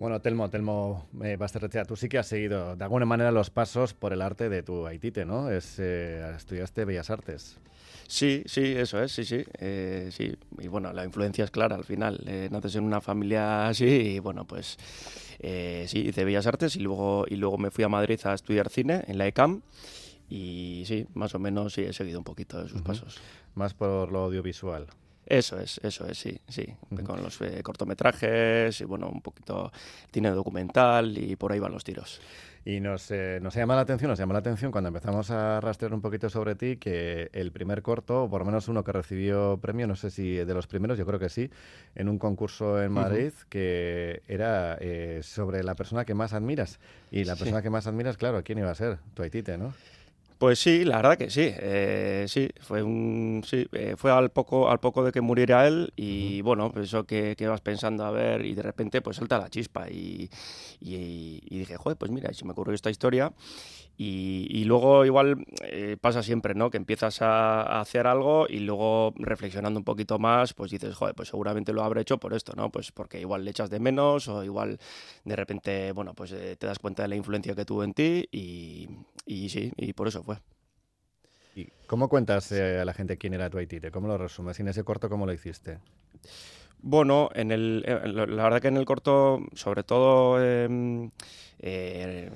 Bueno, Telmo, Telmo eh, Basterrechea, tú sí que has seguido de alguna manera los pasos por el arte de tu Haitite, ¿no? Es, eh, estudiaste Bellas Artes. Sí, sí, eso es, sí, sí, eh, sí. Y bueno, la influencia es clara al final. Eh, naces en una familia así y bueno, pues eh, sí, hice Bellas Artes y luego, y luego me fui a Madrid a estudiar cine en la ECAM y sí, más o menos sí he seguido un poquito de sus pasos. Más por lo audiovisual. Eso es, eso es, sí, sí. Con los eh, cortometrajes y bueno, un poquito cine documental y por ahí van los tiros. Y nos, eh, nos llama la atención, nos llama la atención cuando empezamos a rastrear un poquito sobre ti que el primer corto, o por lo menos uno que recibió premio, no sé si de los primeros, yo creo que sí, en un concurso en Madrid, que era eh, sobre la persona que más admiras. Y la Sí. persona que más admiras, claro, ¿quién iba a ser? Tu Haitite, ¿no? Pues sí, la verdad que sí, eh, sí, fue un, sí, eh, fue al poco, al poco de que muriera él y bueno, pues eso que, que vas pensando a ver y de repente pues salta la chispa y, y- y dije, joder, pues mira, se me ocurrió esta historia y, luego igual eh, pasa siempre, ¿no? Que empiezas a, a hacer algo y luego reflexionando un poquito más, pues dices, joder, pues seguramente lo habré hecho por esto, ¿no? Pues porque igual le echas de menos o igual de repente, bueno, pues eh, te das cuenta de la influencia que tuvo en ti y, y sí, y por eso fue. ¿Y cómo cuentas eh, a la gente quién era tu Haitite? ¿Cómo lo resumes? Y en ese corto, ¿cómo lo hiciste? Bueno, en el, eh, la verdad que en el corto, sobre todo, em, eh,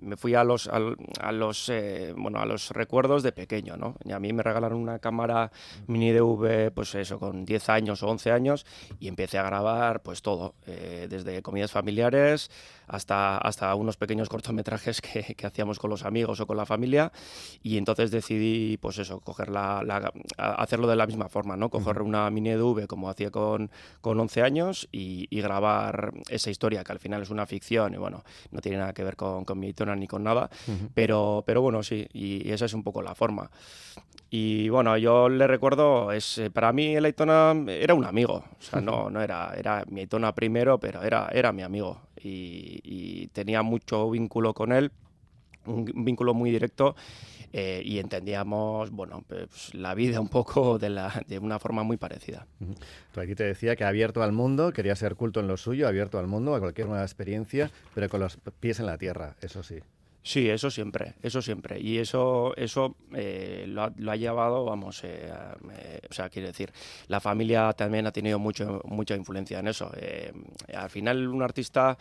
me fui a los, al- a, los, eh, bueno, a los recuerdos de pequeño, ¿no? Y a mí me regalaron una cámara mini DV, pues eso, con 10 años o 11 años, y empecé a grabar, pues todo, eh, desde comidas familiares hasta, hasta unos pequeños cortometrajes que, que hacíamos con los amigos o con la familia, y entonces decidí, pues eso, coger la, la- hacerlo de la misma forma, ¿no? Coger una mini DV como hacía con, con 11 años y, y grabar esa historia, que al final es una ficción y bueno, no tiene nada que ver con, con mi tona ni con nada, pero, pero bueno, sí, y, y esa es un poco la forma. Y bueno, yo le recuerdo, es, eh, para mí el Aitona era un amigo, o sea, no, no era, era mi Aitona primero, pero era, era mi amigo y, y tenía mucho vínculo con él, un vínculo muy directo eh, y entendíamos, bueno, pues, la vida un poco de, la, de una forma muy parecida. Tu Haitite decía que abierto al mundo, quería ser culto en lo suyo, abierto al mundo, a cualquier nueva experiencia, pero con los pies en la tierra, eso sí. Sí, eso siempre, eso siempre. Y eso, eso eh, lo, ha, lo ha llevado, vamos, eh, eh, o sea, quiero decir, la familia también ha tenido mucho, mucha influencia en eso. Eh, al final, un artista,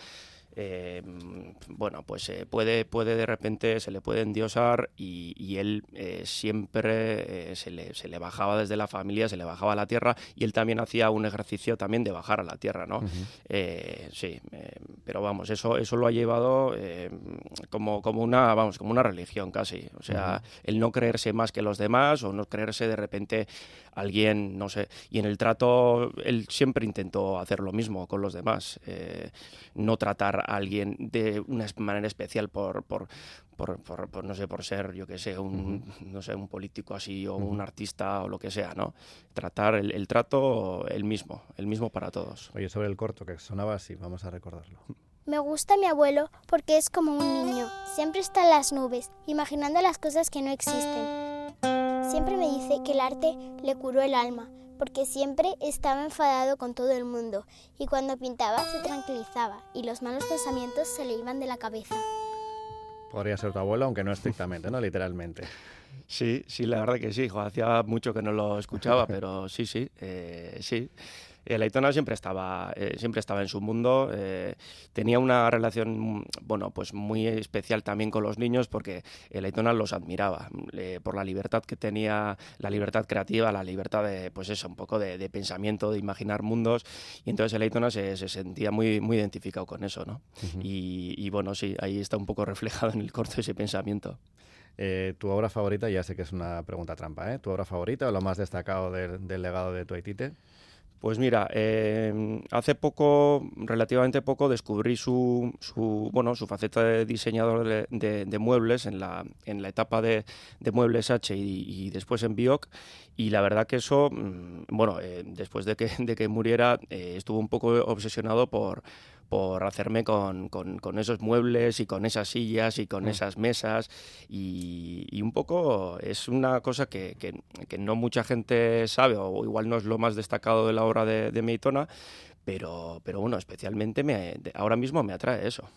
eh, bueno, pues eh, puede, puede de repente, se le puede endiosar y, y él eh, siempre se, le, se le bajaba desde la familia, se le bajaba a la tierra y él también hacía un ejercicio también de bajar a la tierra, ¿no? Sí, pero vamos, eso, eso lo ha llevado como, como una, vamos, como una religión casi. O sea, el no creerse más que los demás o no creerse de repente alguien, no sé. Y en el trato, él siempre intentó hacer lo mismo con los demás. eh, no tratar a alguien de una manera especial por, por, por, por- por, no sé, por ser, yo que sé, un, no sé, un político así o un artista o lo que sea, ¿no? Tratar el, el trato el mismo, el mismo para todos. Oye, sobre el corto que sonaba así, vamos a recordarlo. Me gusta mi abuelo porque es como un niño. Siempre está en las nubes, imaginando las cosas que no existen. Siempre me dice que el arte le curó el alma, porque siempre estaba enfadado con todo el mundo y cuando pintaba se tranquilizaba y los malos pensamientos se le iban de la cabeza. Podría ser tu abuelo, aunque no estrictamente, ¿no? Literalmente. Sí, sí, la verdad que sí, jo, hacía mucho que no lo escuchaba, pero sí, sí, eh, sí. El Aitona siempre estaba, eh, siempre estaba en su mundo, eh, tenía una relación, bueno, pues muy especial también con los niños porque el Aitona los admiraba por la libertad que tenía, la libertad creativa, la libertad de, pues eso, un poco de, de pensamiento, de imaginar mundos, y entonces el Aitona se, se sentía muy, muy identificado con eso, ¿no? y, y bueno, sí, ahí está un poco reflejado en el corto ese pensamiento. Eh, tu obra favorita, ya sé que es una pregunta trampa, ¿eh? ¿Tu obra favorita o lo más destacado del, del legado de tu Haitite? Pues mira, eh, hace poco, relativamente poco, descubrí su, su, bueno, su faceta de diseñador de, muebles en la, en la etapa de, Muebles H y, y después en Bioc. Y la verdad que eso, mm, bueno, eh, después de que, de que muriera, eh, estuvo un poco obsesionado por, por hacerme con, con- con esos muebles y con esas sillas y con esas mesas. Y, y un poco es una cosa que, que- que no mucha gente sabe, o igual no es lo más destacado de la obra de, de Meitona, pero, pero bueno, especialmente me, ahora mismo me atrae eso.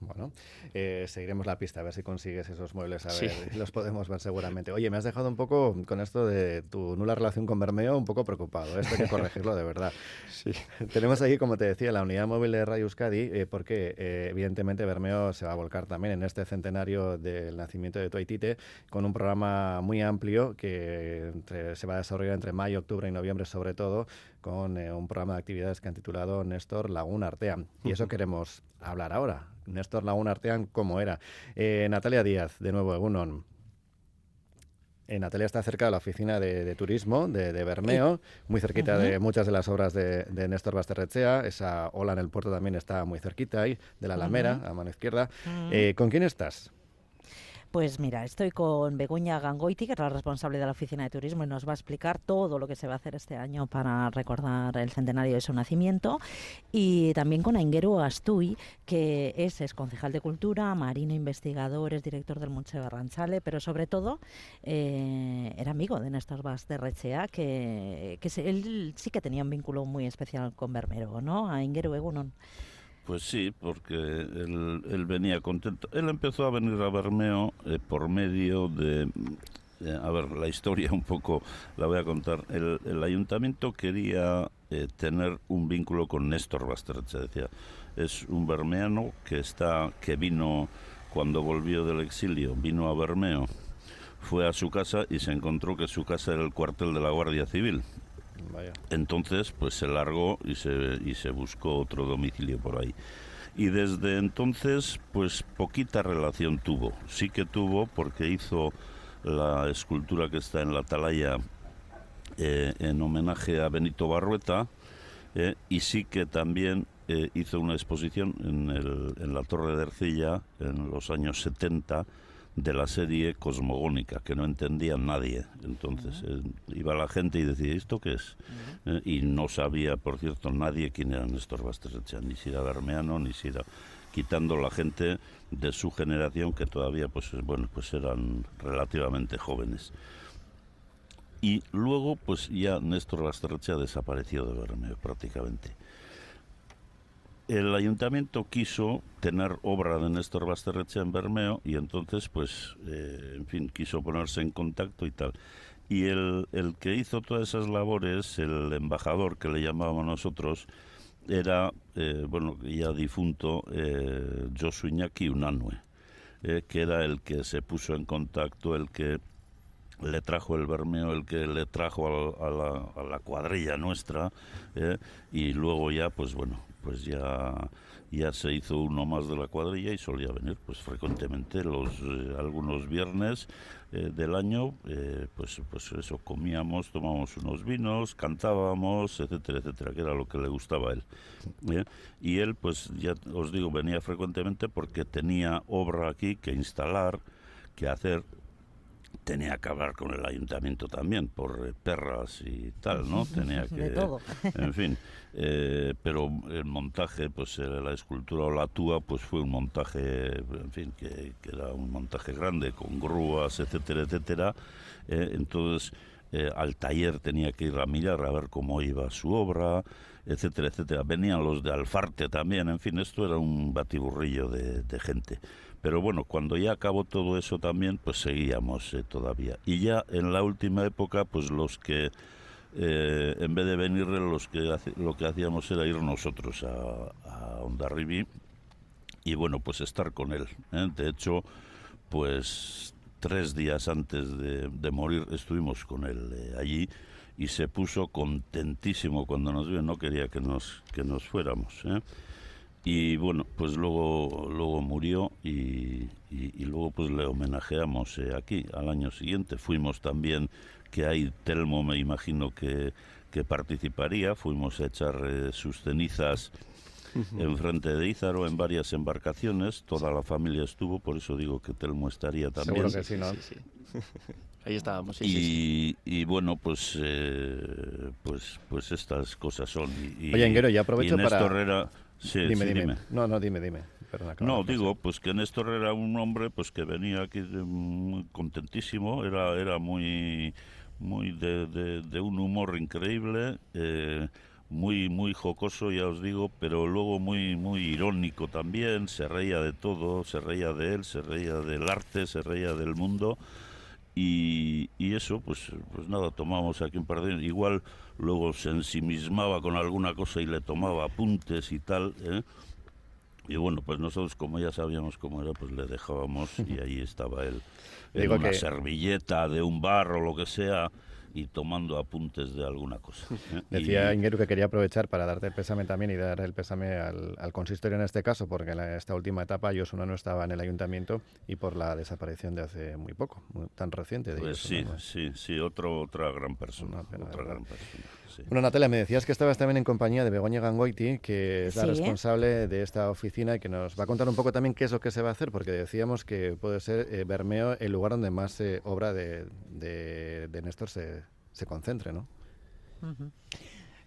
Bueno, eh, seguiremos la pista a ver si consigues esos muebles, a ver, los podemos ver seguramente. Oye, me has dejado un poco con esto de tu nula relación con Bermeo, un poco preocupado, esto hay que corregirlo de verdad. Sí. Tenemos aquí, como te decía, la unidad móvil de Radio Euskadi, eh, porque eh, evidentemente Bermeo se va a volcar también en este centenario del nacimiento de Toitite, con un programa muy amplio que se va a desarrollar entre mayo, octubre y noviembre sobre todo, con un programa de actividades que han titulado Néstor Laguna Artean. Y eso queremos hablar ahora. Néstor Laguna Artean, ¿cómo era? Eh, Natalia Díaz, de nuevo, Egunon. Eh, Natalia está cerca de la oficina de, turismo de, Bermeo, muy cerquita de muchas de las obras de, Néstor Basterrechea. Esa ola en el puerto también está muy cerquita ahí, de la Alamera, a mano izquierda. Eh, ¿Con quién estás? Pues mira, estoy con Begoña Gangoiti, que es la responsable de la Oficina de Turismo, y nos va a explicar todo lo que se va a hacer este año para recordar el centenario de su nacimiento. Y también con Aingeru Astuy, que es, concejal de Cultura, marino investigador, es director del Museo Barranchale, pero sobre todo eh, era amigo de Néstor Vaz de Rechea, que, él sí que tenía un vínculo muy especial con Bermero, ¿no? Aingeru Egunon. Pues sí, porque él, venía contento. Él empezó a venir a Bermeo eh, por medio de... Eh, a ver, la historia un poco la voy a contar. El, ayuntamiento quería eh, tener un vínculo con Néstor Basterreche. Decía, es un bermeano que, está, que vino cuando volvió del exilio, vino a Bermeo, fue a su casa y se encontró que su casa era el cuartel de la Guardia Civil entonces, pues se largó y se, y se buscó otro domicilio por ahí. Y desde entonces, pues poquita relación tuvo. Sí que tuvo porque hizo la escultura que está en la atalaya eh, en homenaje a Benito Barrueta eh, y sí que también eh, hizo una exposición en, el, en la Torre de Ercilla en los años 70 de la serie cosmogónica, que no entendía nadie. Entonces eh, iba la gente y decía, ¿esto qué es? Eh, y no sabía, por cierto, nadie quién era Néstor Basterrecha, ni si era Bermeano, ni si era... quitando la gente de su generación que todavía, pues bueno, pues eran relativamente jóvenes. Y luego, pues ya Néstor Basterrecha desapareció de Bermeo prácticamente el ayuntamiento quiso tener obra de Néstor Basterrecha en Bermeo y entonces, pues, eh, en fin, quiso ponerse en contacto y tal. Y el, que hizo todas esas labores, el embajador que le llamábamos nosotros, era, eh, bueno, ya difunto, eh, Josu Iñaki Unanue, eh, que era el que se puso en contacto, el que le trajo el Bermeo, el que le trajo a la, cuadrilla nuestra, y luego ya, pues bueno, pues ya, ya se hizo uno más de la cuadrilla y solía venir pues frecuentemente los eh, algunos viernes eh, del año eh, pues pues eso comíamos tomábamos unos vinos cantábamos etcétera etcétera que era lo que le gustaba a él y él pues ya os digo venía frecuentemente porque tenía obra aquí que instalar que hacer tenía que hablar con el ayuntamiento también por eh, perras y tal, ¿no? Tenía que, de todo. en fin, eh, pero el montaje, pues eh, la escultura o la túa, pues fue un montaje, en fin, que, era un montaje grande con grúas, etcétera, etcétera. entonces al taller tenía que ir a mirar a ver cómo iba su obra, etcétera, etcétera. Venían los de Alfarte también, en fin, esto era un batiburrillo de, de gente. Pero bueno, cuando ya acabó todo eso también, pues seguíamos eh, todavía. Y ya en la última época, pues los que, eh, en vez de venir, los que lo que hacíamos era ir nosotros a, a Ondarribi y bueno, pues estar con él. ¿eh? De hecho, pues tres días antes de, de morir estuvimos con él allí y se puso contentísimo cuando nos vio, no quería que nos, que nos fuéramos. ¿eh? Y bueno pues luego luego murió y, y, luego pues le homenajeamos eh, aquí al año siguiente fuimos también que ahí Telmo me imagino que, que participaría fuimos a echar eh, sus cenizas en frente de Ízaro en varias embarcaciones toda la familia estuvo por eso digo que Telmo estaría también Seguro que sí, ¿no? Sí, Ahí estábamos. y, y, bueno, pues, eh, pues, pues estas cosas son. Y, Oye, Enguero, ya aprovecho para. Sí, dime, dime. No, no, dime, dime. no, digo, pues que Néstor era un hombre pues que venía aquí muy contentísimo, era, era muy, muy de, de, un humor increíble, eh, muy muy jocoso, ya os digo, pero luego muy muy irónico también, se reía de todo, se reía de él, se reía del arte, se reía del mundo y, y eso pues pues nada, tomamos aquí un par de igual luego se ensimismaba con alguna cosa y le tomaba apuntes y tal, ¿eh? Y bueno, pues nosotros como ya sabíamos cómo era, pues le dejábamos y ahí estaba él en Digo una que- servilleta de un bar o lo que sea y tomando apuntes de alguna cosa. ¿eh? Decía Y- Ingeru que quería aprovechar para darte el pésame también y dar el pésame al, al consistorio en este caso, porque en la- esta última etapa Josuna no estaba en el ayuntamiento y por la desaparición de hace muy poco, muy- tan reciente de Pues sí, ¿no? sí, sí, otro, otra gran persona. Una pena, otra gran persona, sí. Bueno, Natalia, me decías que estabas también en compañía de Begoña Gangoiti, que es la Sí. responsable de esta oficina y que nos va a contar un poco también qué es lo que se va a hacer, porque decíamos que puede ser eh, Bermeo el lugar donde más eh, obra de, de, de Néstor se, se concentre, ¿no?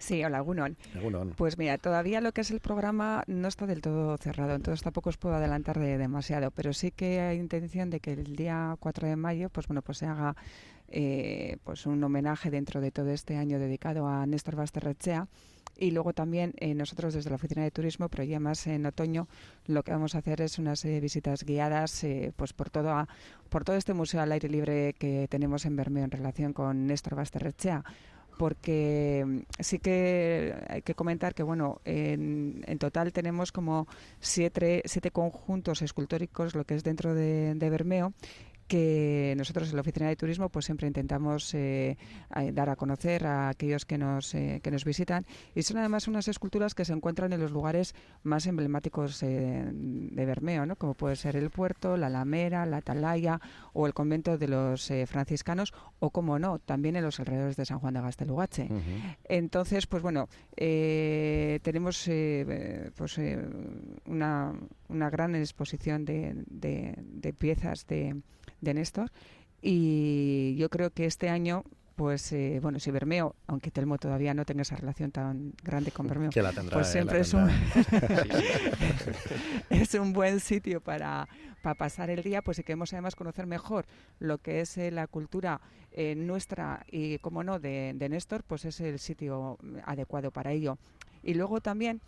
Sí, hola, ¿no? Pues mira, todavía lo que es el programa no está del todo cerrado, entonces tampoco os puedo adelantar de demasiado, pero sí que hay intención de que el día 4 de mayo, pues bueno, pues se haga eh, pues un homenaje dentro de todo este año dedicado a Néstor Basterrechea. Y luego también eh, nosotros desde la Oficina de Turismo, pero ya más en otoño, lo que vamos a hacer es una serie de visitas guiadas eh, pues por todo, a- por todo este museo al aire libre que tenemos en Bermeo en relación con Néstor Basterrechea porque mm, sí que hay que comentar que bueno en, en total tenemos como siete, siete conjuntos escultóricos lo que es dentro de, de Bermeo que nosotros en la oficina de turismo pues siempre intentamos eh, dar a conocer a aquellos que nos eh, que nos visitan. Y son además unas esculturas que se encuentran en los lugares más emblemáticos eh, de Bermeo ¿no? como puede ser el puerto la Alamera la Atalaya o el convento de los franciscanos o como no también en los alrededores de San Juan de Gastelugache entonces, pues bueno, tenemos pues una, una gran exposición de, de- de piezas de, de Néstor y yo creo que este año, pues eh, bueno, si Bermeo, aunque Telmo todavía no tenga esa relación tan grande con Bermeo, Que la tendrá. pues eh, siempre la es un, es un buen sitio para, para pasar el día, pues si queremos además conocer mejor lo que es eh, la cultura eh, nuestra y, como no, de, de Néstor, pues es el sitio adecuado para ello. Y luego también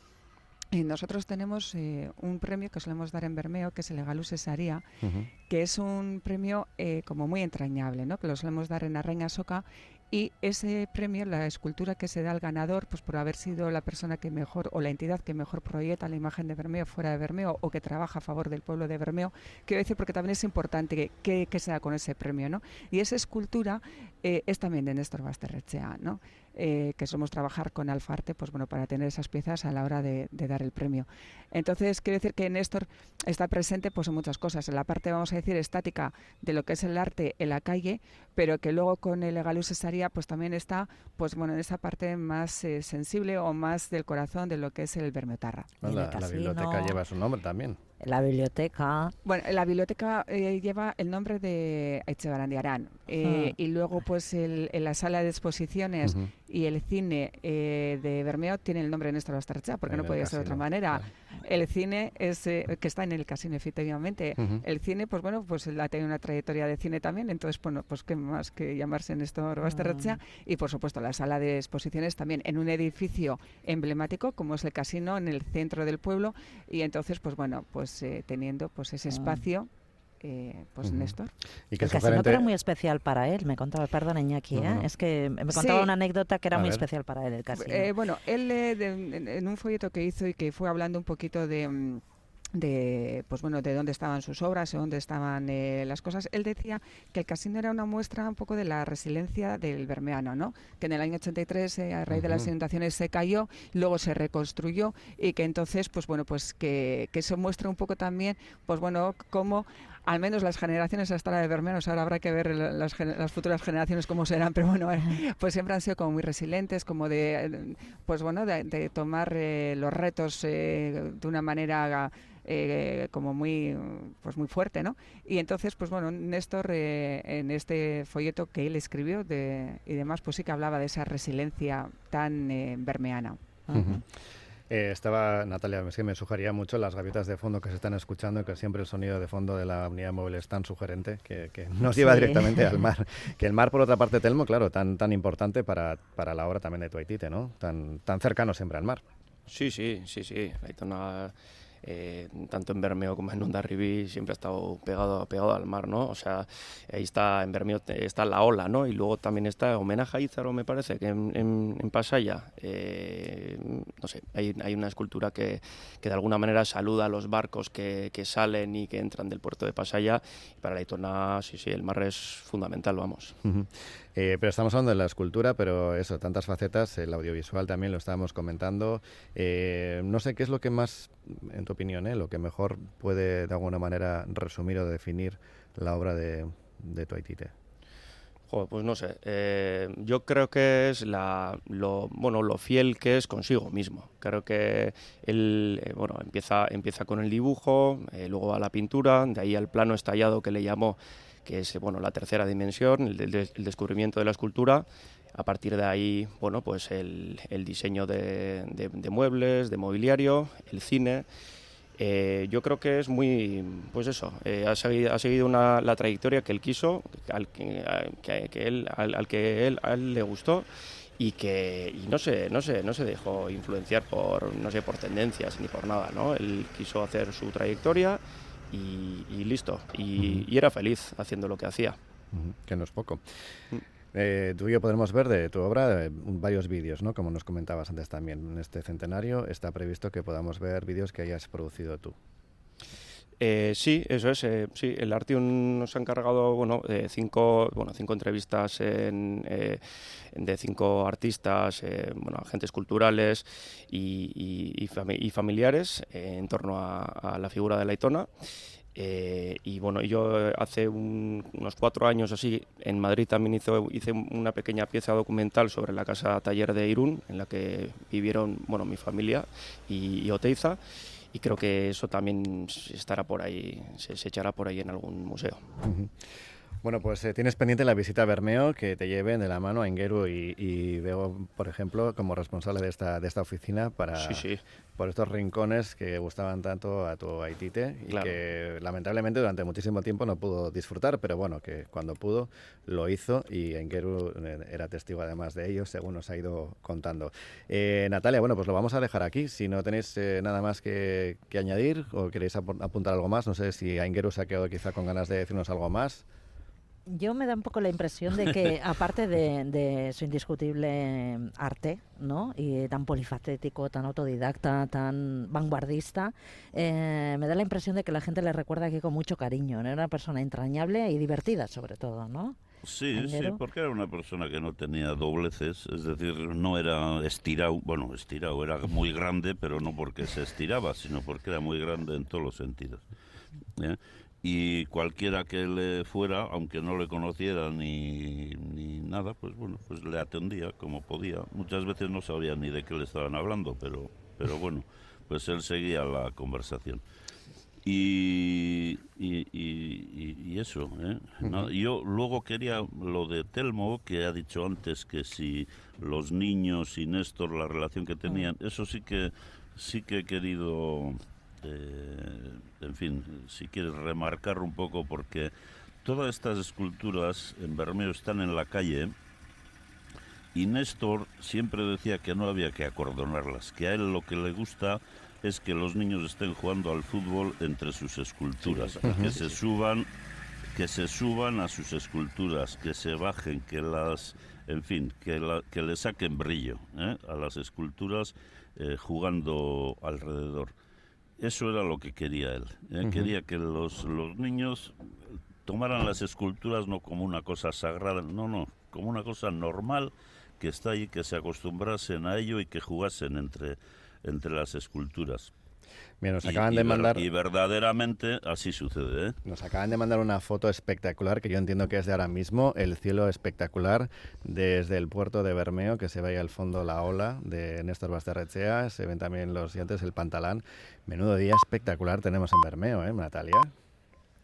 nosotros tenemos eh, un premio que solemos dar en Bermeo, que es el Egalus Cesaria, Ujú. que es un premio eh, como muy entrañable, ¿no? que lo solemos dar en Arreña Soca y ese premio, la escultura que se da al ganador, pues por haber sido la persona que mejor o la entidad que mejor proyecta la imagen de Bermeo fuera de Bermeo o que trabaja a favor del pueblo de Bermeo, quiero decir porque también es importante que, que, que se da con ese premio, ¿no? Y esa escultura eh, es también de Néstor Basterrechea, ¿no? Eh, que somos trabajar con Alfarte, pues bueno, para tener esas piezas a la hora de, de dar el premio. Entonces, quiero decir que Néstor está presente pues en muchas cosas, en la parte, vamos a decir, estática de lo que es el arte en la calle, pero que luego con el Egalus Cesaria pues también está, pues bueno, en esa parte más eh, sensible o más del corazón de lo que es el Bermeotarra. Bueno, la, biblioteca lleva su nombre también. La biblioteca. Bueno, la biblioteca eh, lleva el nombre de Echevarandi eh, Ah. y luego pues el- en la sala de exposiciones y el cine eh, de Bermeo tiene el nombre de Néstor Basterrechea, porque En no podía ser de otra manera. El cine es eh, que está en el casino, efectivamente. El cine, pues bueno, pues él ha tenido una trayectoria de cine también, entonces, bueno, pues qué más que llamarse Néstor Basterrechea. Y por supuesto, la sala de exposiciones también en un edificio emblemático, como es el casino, en el centro del pueblo. Y entonces, pues bueno, pues eh, teniendo pues ese Ah. espacio, eh, pues Ujú. Néstor. Y que el casino era muy especial para él, me contaba, perdón Iñaki, No, no, ¿eh? no. es que me contaba Sí. una anécdota que era A muy ver. especial para él el casino. Eh, bueno, él eh, de- en, en un folleto que hizo y que fue hablando un poquito de mm, de pues bueno de dónde estaban sus obras o dónde estaban eh, las cosas. Él decía que el casino era una muestra un poco de la resiliencia del bermeano no que en el año 83 eh, a raíz de las inundaciones se cayó luego se reconstruyó y que entonces pues bueno pues que, que eso muestra un poco también pues bueno cómo al menos las generaciones hasta la de bermeanos ahora habrá que ver la- las, gen- las futuras generaciones cómo serán pero bueno eh, pues siempre han sido como muy resilientes como de eh, pues bueno de, de tomar eh, los retos eh, de una manera eh, como muy pues muy fuerte no y entonces pues bueno Néstor eh, en este folleto que él escribió de, y demás pues sí que hablaba de esa resiliencia tan eh, bermeana. Eh, estaba, Natalia, es que me sugería mucho las gaviotas de fondo que se están escuchando, que siempre el sonido de fondo de la unidad móvil es tan sugerente que, que nos lleva directamente al mar. Que el mar, por otra parte, Telmo, claro, tan, tan importante para, para la obra también de Tuaitite, ¿no? Tan, tan cercano siempre al mar. Sí, sí, sí, sí. Aitona eh, tanto en Bermeo como en Ondarribí siempre ha estado pegado, pegado al mar, ¿no? O sea, ahí está, en Bermeo está la ola, ¿no? Y luego también está homenaje a Ízaro, me parece, que en, en, Pasaya, eh, no sé, hay, hay, una escultura que, que, de alguna manera saluda a los barcos que, que, salen y que entran del puerto de Pasaya. Y para la Itona, sí, sí, el mar es fundamental, vamos. Eh, pero estamos hablando de la escultura, pero eso, tantas facetas, el audiovisual también lo estábamos comentando. Eh, no sé qué es lo que más, en tu opinión, eh, lo que mejor puede de alguna manera resumir o definir la obra de, de Tuaitite. Joder, pues no sé. Eh, yo creo que es la, lo, bueno, lo fiel que es consigo mismo. Creo que él eh, bueno, empieza, empieza con el dibujo, luego a la pintura, de ahí al plano estallado que le llamó que es bueno, la tercera dimensión, el, el, el, descubrimiento de la escultura. A partir de ahí, bueno, pues el, el diseño de, de, de, muebles, de mobiliario, el cine. Eh, yo creo que es muy, pues eso, eh, ha seguido, ha seguido una, la trayectoria que él quiso, al que, que, que él, al, al, que él, a él le gustó y que y no se no se no se dejó influenciar por no sé por tendencias ni por nada no él quiso hacer su trayectoria y, y listo. Y, era feliz haciendo lo que hacía. Que no es poco. Eh, tú y yo podremos ver de tu obra eh, varios vídeos, ¿no? Como nos comentabas antes también. En este centenario está previsto que podamos ver vídeos que hayas producido tú. Eh, sí, eso es. Eh, sí, el Artium nos ha encargado bueno, de cinco, bueno, cinco entrevistas en, eh, de cinco artistas, eh, bueno, agentes culturales y, y, y, fami y familiares en torno a, la figura de la Itona. y bueno, yo hace un, unos cuatro años así en Madrid también hizo, hice una pequeña pieza documental sobre la casa taller de Irún, en la que vivieron bueno, mi familia y, y Oteiza y creo que eso también estará por ahí, se, echará por ahí en algún museo. Bueno, pues eh, tienes pendiente la visita a Bermeo, que te lleven de la mano a Ingeru y, y, veo, por ejemplo, como responsable de esta, de esta oficina para sí, sí. por estos rincones que gustaban tanto a tu Haitite y claro. que lamentablemente durante muchísimo tiempo no pudo disfrutar, pero bueno, que cuando pudo lo hizo y Ingeru eh, era testigo además de ello, según nos ha ido contando. Eh, Natalia, bueno, pues lo vamos a dejar aquí. Si no tenéis eh, nada más que, que, añadir o queréis apuntar algo más, no sé si Ingeru se ha quedado quizá con ganas de decirnos algo más yo me da un poco la impresión de que, aparte de, de, su indiscutible arte, ¿no? Y tan polifacético, tan autodidacta, tan vanguardista, eh, me da la impresión de que la gente le recuerda aquí con mucho cariño. ¿no? Era una persona entrañable y divertida, sobre todo, ¿no? Sí, sí, porque era una persona que no tenía dobleces, es decir, no era estirado, bueno, estirado, era muy grande, pero no porque se estiraba, sino porque era muy grande en todos los sentidos. ¿eh? Y cualquiera que le fuera, aunque no le conociera ni, ni nada, pues bueno, pues le atendía como podía. Muchas veces no sabía ni de qué le estaban hablando, pero, pero bueno, pues él seguía la conversación. Y, y, y, y eso, ¿eh? no, yo luego quería lo de Telmo, que ha dicho antes que si los niños y Néstor, la relación que tenían, eso sí que, sí que he querido eh, en fin, si quieres remarcar un poco, porque todas estas esculturas en Bermeo están en la calle y Néstor siempre decía que no había que acordonarlas, que a él lo que le gusta es que los niños estén jugando al fútbol entre sus esculturas, sí, que se suban que se suban a sus esculturas, que se bajen, que las, en fin, que, la, que le saquen brillo ¿eh? a las esculturas eh, jugando alrededor. Eso era lo que quería él. -huh. Quería que los, los niños tomaran las esculturas no como una cosa sagrada, no, no, como una cosa normal que está ahí, que se acostumbrasen a ello y que jugasen entre, entre las esculturas. Bien, nos acaban y, de y mandar... Ver, y verdaderamente así sucede, ¿eh? Nos acaban de mandar una foto espectacular, que yo entiendo que es de ahora mismo, el cielo espectacular desde el puerto de Bermeo, que se ve ahí al fondo la ola de Néstor Basterrechea, se ven también los dientes, el pantalán. Menudo día espectacular tenemos en Bermeo, ¿eh, Natalia?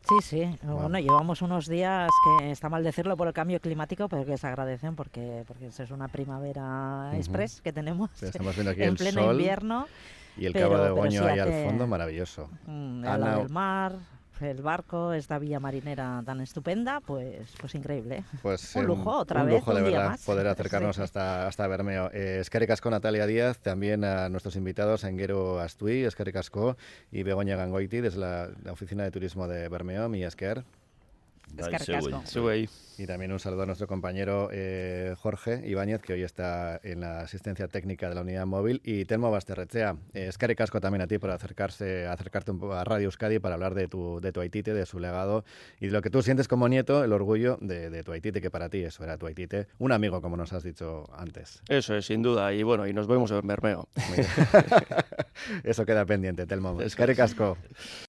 Sí, sí. Bueno, llevamos unos días que está mal decirlo por el cambio climático, pero que se agradecen porque, porque es una primavera express que tenemos Estamos viendo aquí en el pleno sol invierno. Y el pero- cabo de sí ahí al fondo, maravilloso. Mm, Ana- del mar, el barco, esta villa marinera tan estupenda, pues, pues increíble. Pues Un eh, lujo, otra un vez, lujo de día verdad más. poder acercarnos Sí. hasta, hasta Bermeo. Eh, Eskerrik asko Natalia Díaz, también a nuestros invitados Enguero Astuy, Eskerrik asko y Begoña Gangoiti desde la, la Oficina de Turismo de Bermeo, mi Esker. Y también un saludo a nuestro compañero eh, Jorge Ibáñez, que hoy está en la asistencia técnica de la unidad móvil, y Telmo Basterrechea. Eh, Eskerrik asko también a ti por acercarse, acercarte un poco a Radio Euskadi para hablar de tu, de tu Haitite, de su legado y de lo que tú sientes como nieto, el orgullo de, de tu Haitite, que para ti eso era tu Haitite, un amigo, como nos has dicho antes. Eso es, sin duda. Y bueno, y nos vemos en Bermeo. Eso queda pendiente, Telmo. Eskerrik asko.